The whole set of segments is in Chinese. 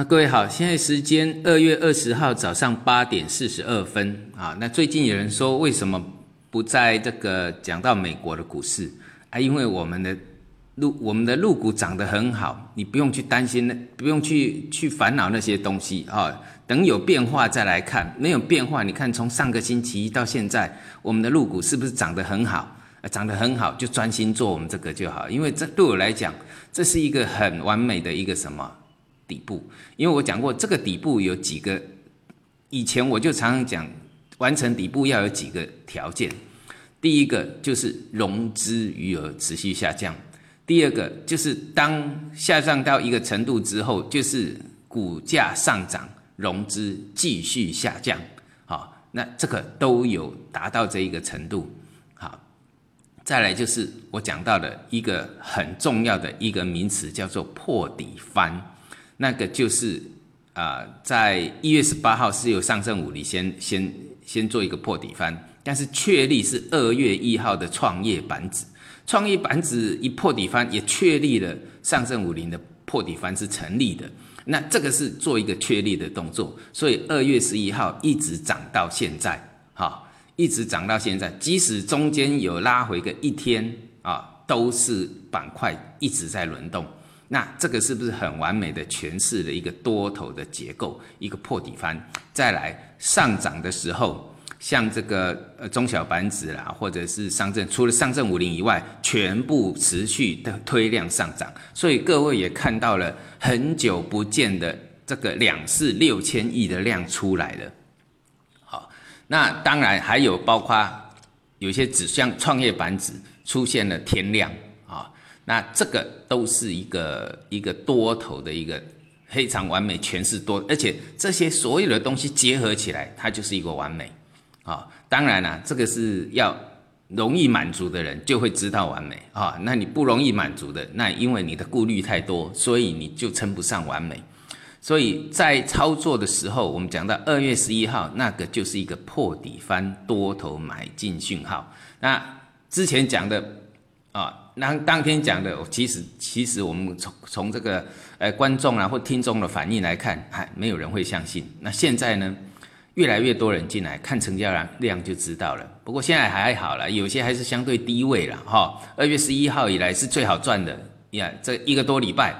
那各位好，现在时间二月二十号早上八点四十二分啊。那最近有人说，为什么不在这个讲到美国的股市啊？因为我们的陆我们的入股涨得很好，你不用去担心那，不用去去烦恼那些东西啊。等有变化再来看，没有变化，你看从上个星期一到现在，我们的入股是不是涨得很好？涨得很好，就专心做我们这个就好。因为这对我来讲，这是一个很完美的一个什么？底部，因为我讲过，这个底部有几个，以前我就常常讲，完成底部要有几个条件。第一个就是融资余额持续下降，第二个就是当下降到一个程度之后，就是股价上涨，融资继续下降。好，那这个都有达到这一个程度。好，再来就是我讲到的一个很重要的一个名词，叫做破底翻。那个就是啊，在一月十八号是由上证五零先先先做一个破底翻，但是确立是二月一号的创业板指，创业板指一破底翻，也确立了上证五零的破底翻是成立的。那这个是做一个确立的动作，所以二月十一号一直涨到现在，哈，一直涨到现在，即使中间有拉回个一天啊，都是板块一直在轮动。那这个是不是很完美的诠释了一个多头的结构，一个破底翻？再来上涨的时候，像这个呃中小板指啦，或者是上证，除了上证五零以外，全部持续的推量上涨，所以各位也看到了很久不见的这个两市六千亿的量出来了。好，那当然还有包括有些指向创业板指出现了天量。那这个都是一个一个多头的一个非常完美诠释多，而且这些所有的东西结合起来，它就是一个完美啊。当然了，这个是要容易满足的人就会知道完美啊。那你不容易满足的，那因为你的顾虑太多，所以你就称不上完美。所以在操作的时候，我们讲到二月十一号那个就是一个破底翻多头买进讯号。那之前讲的。啊，那当天讲的，其实其实我们从从这个呃观众啊或听众的反应来看，还没有人会相信。那现在呢，越来越多人进来看成交量量就知道了。不过现在还好了，有些还是相对低位了哈。二月十一号以来是最好赚的呀，这一个多礼拜，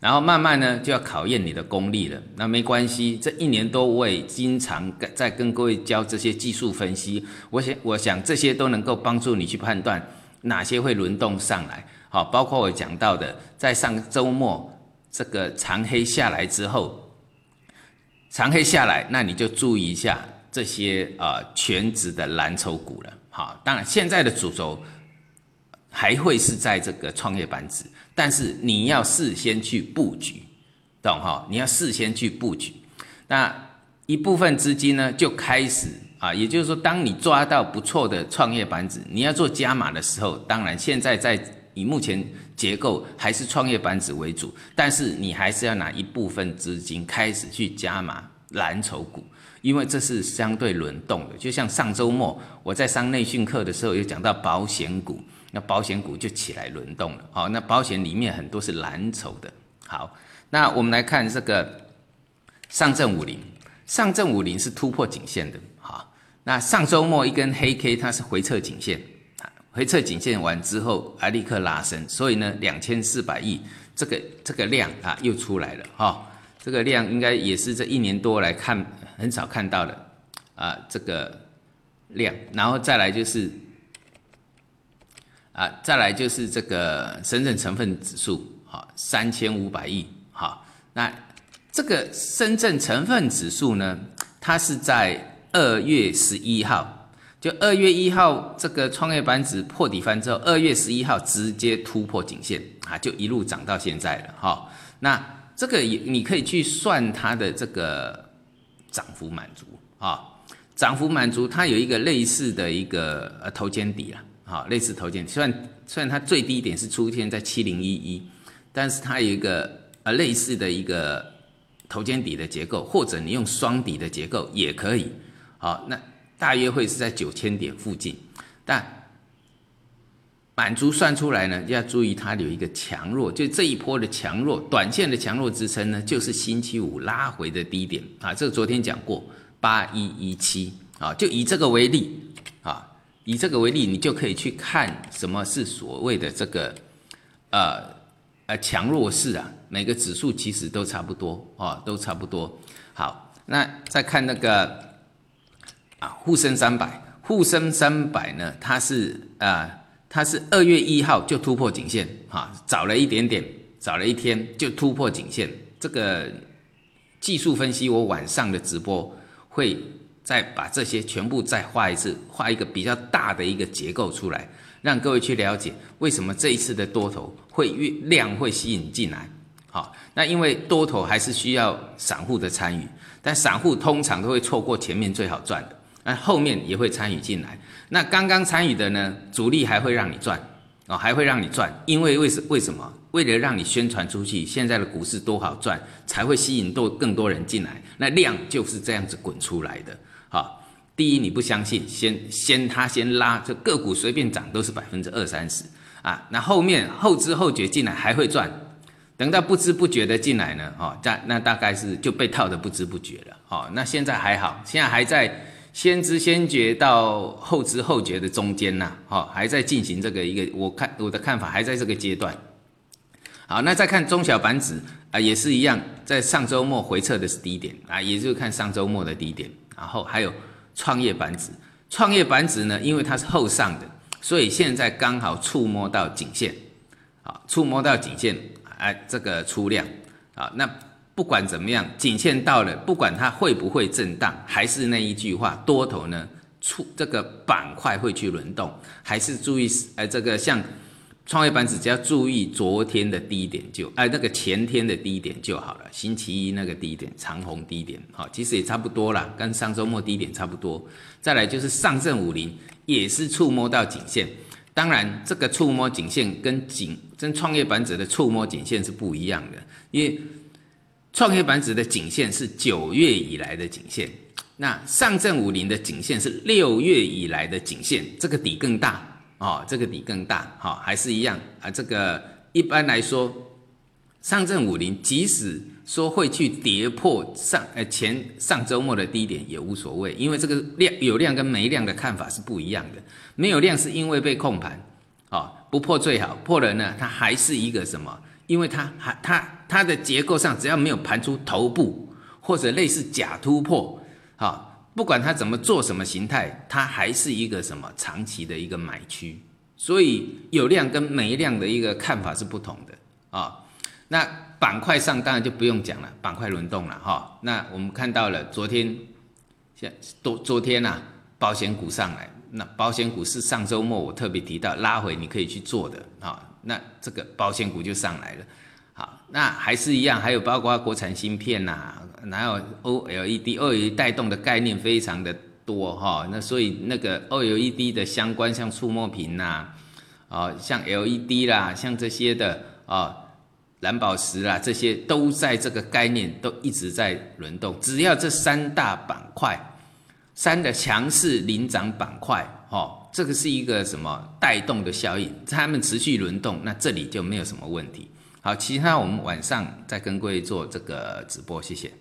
然后慢慢呢就要考验你的功力了。那没关系，这一年多我也经常在跟各位教这些技术分析，我想我想这些都能够帮助你去判断。哪些会轮动上来？好，包括我讲到的，在上周末这个长黑下来之后，长黑下来，那你就注意一下这些呃全职的蓝筹股了。好，当然现在的主轴还会是在这个创业板指，但是你要事先去布局，懂哈？你要事先去布局，那一部分资金呢就开始。啊，也就是说，当你抓到不错的创业板指，你要做加码的时候，当然现在在以目前结构还是创业板指为主，但是你还是要拿一部分资金开始去加码蓝筹股，因为这是相对轮动的。就像上周末我在上内训课的时候，有讲到保险股，那保险股就起来轮动了。好，那保险里面很多是蓝筹的。好，那我们来看这个上证五零，上证五零是突破颈线的。那上周末一根黑 K，它是回撤颈线，回撤颈线完之后，还立刻拉升，所以呢，两千四百亿这个这个量啊又出来了哈，这个量应该也是这一年多来看很少看到的啊这个量，然后再来就是啊再来就是这个深圳成分指数好三千五百亿好，那这个深圳成分指数呢，它是在。二月十一号，就二月一号这个创业板指破底翻之后，二月十一号直接突破颈线啊，就一路涨到现在了哈。那这个也你可以去算它的这个涨幅满足啊，涨幅满足它有一个类似的一个呃头肩底了，好，类似头肩，虽然虽然它最低点是出现在七零一一，但是它有一个呃类似的一个头肩底的结构，或者你用双底的结构也可以。好，那大约会是在九千点附近，但满足算出来呢，要注意它有一个强弱，就这一波的强弱，短线的强弱支撑呢，就是星期五拉回的低点啊。这个昨天讲过八一一七啊，就以这个为例啊，以这个为例，你就可以去看什么是所谓的这个呃呃强弱势啊。每个指数其实都差不多啊，都差不多。好，那再看那个啊沪深三百，沪深三百呢，它是啊。它是二月一号就突破颈线，哈，早了一点点，早了一天就突破颈线。这个技术分析，我晚上的直播会再把这些全部再画一次，画一个比较大的一个结构出来，让各位去了解为什么这一次的多头会越量会吸引进来。好，那因为多头还是需要散户的参与，但散户通常都会错过前面最好赚的。那后面也会参与进来，那刚刚参与的呢，主力还会让你赚，哦，还会让你赚，因为为什为什么？为了让你宣传出去，现在的股市多好赚，才会吸引多更多人进来，那量就是这样子滚出来的。好，第一你不相信，先先他先拉，这个股随便涨都是百分之二三十啊，那后面后知后觉进来还会赚，等到不知不觉的进来呢，哦，那那大概是就被套的不知不觉了，哦，那现在还好，现在还在。先知先觉到后知后觉的中间呐，哈，还在进行这个一个，我看我的看法还在这个阶段。好，那再看中小板指啊，也是一样，在上周末回撤的是低点啊，也就是看上周末的低点。然后还有创业板指，创业板指呢，因为它是后上的，所以现在刚好触摸到颈线，啊，触摸到颈线，哎，这个出量啊，那。不管怎么样，颈线到了，不管它会不会震荡，还是那一句话，多头呢出这个板块会去轮动，还是注意，呃，这个像创业板指，只要注意昨天的低点就，哎，那个前天的低点就好了。星期一那个低点长虹低点，好，其实也差不多啦，跟上周末低点差不多。再来就是上证五零也是触摸到颈线，当然这个触摸颈线跟颈跟创业板指的触摸颈线是不一样的，因为。创业板指的颈线是九月以来的颈线，那上证五零的颈线是六月以来的颈线，这个底更大哦，这个底更大，好，还是一样啊。这个一般来说，上证五零即使说会去跌破上呃前上周末的低点也无所谓，因为这个量有量跟没量的看法是不一样的。没有量是因为被控盘，哦，不破最好，破了呢，它还是一个什么？因为它还它它的结构上，只要没有盘出头部或者类似假突破，啊，不管它怎么做什么形态，它还是一个什么长期的一个买区。所以有量跟没量的一个看法是不同的啊。那板块上当然就不用讲了，板块轮动了哈。那我们看到了昨天，像昨昨天呐，保险股上来，那保险股是上周末我特别提到拉回你可以去做的啊。那这个保险股就上来了，好，那还是一样，还有包括国产芯片呐，还有 OLED，OLED 带动的概念非常的多哈，那所以那个 OLED 的相关像触摸屏呐，啊，像 LED 啦，像这些的啊，蓝宝石啦，这些都在这个概念都一直在轮动，只要这三大板块，三的强势领涨板块，哈。这个是一个什么带动的效应？他们持续轮动，那这里就没有什么问题。好，其他我们晚上再跟各位做这个直播，谢谢。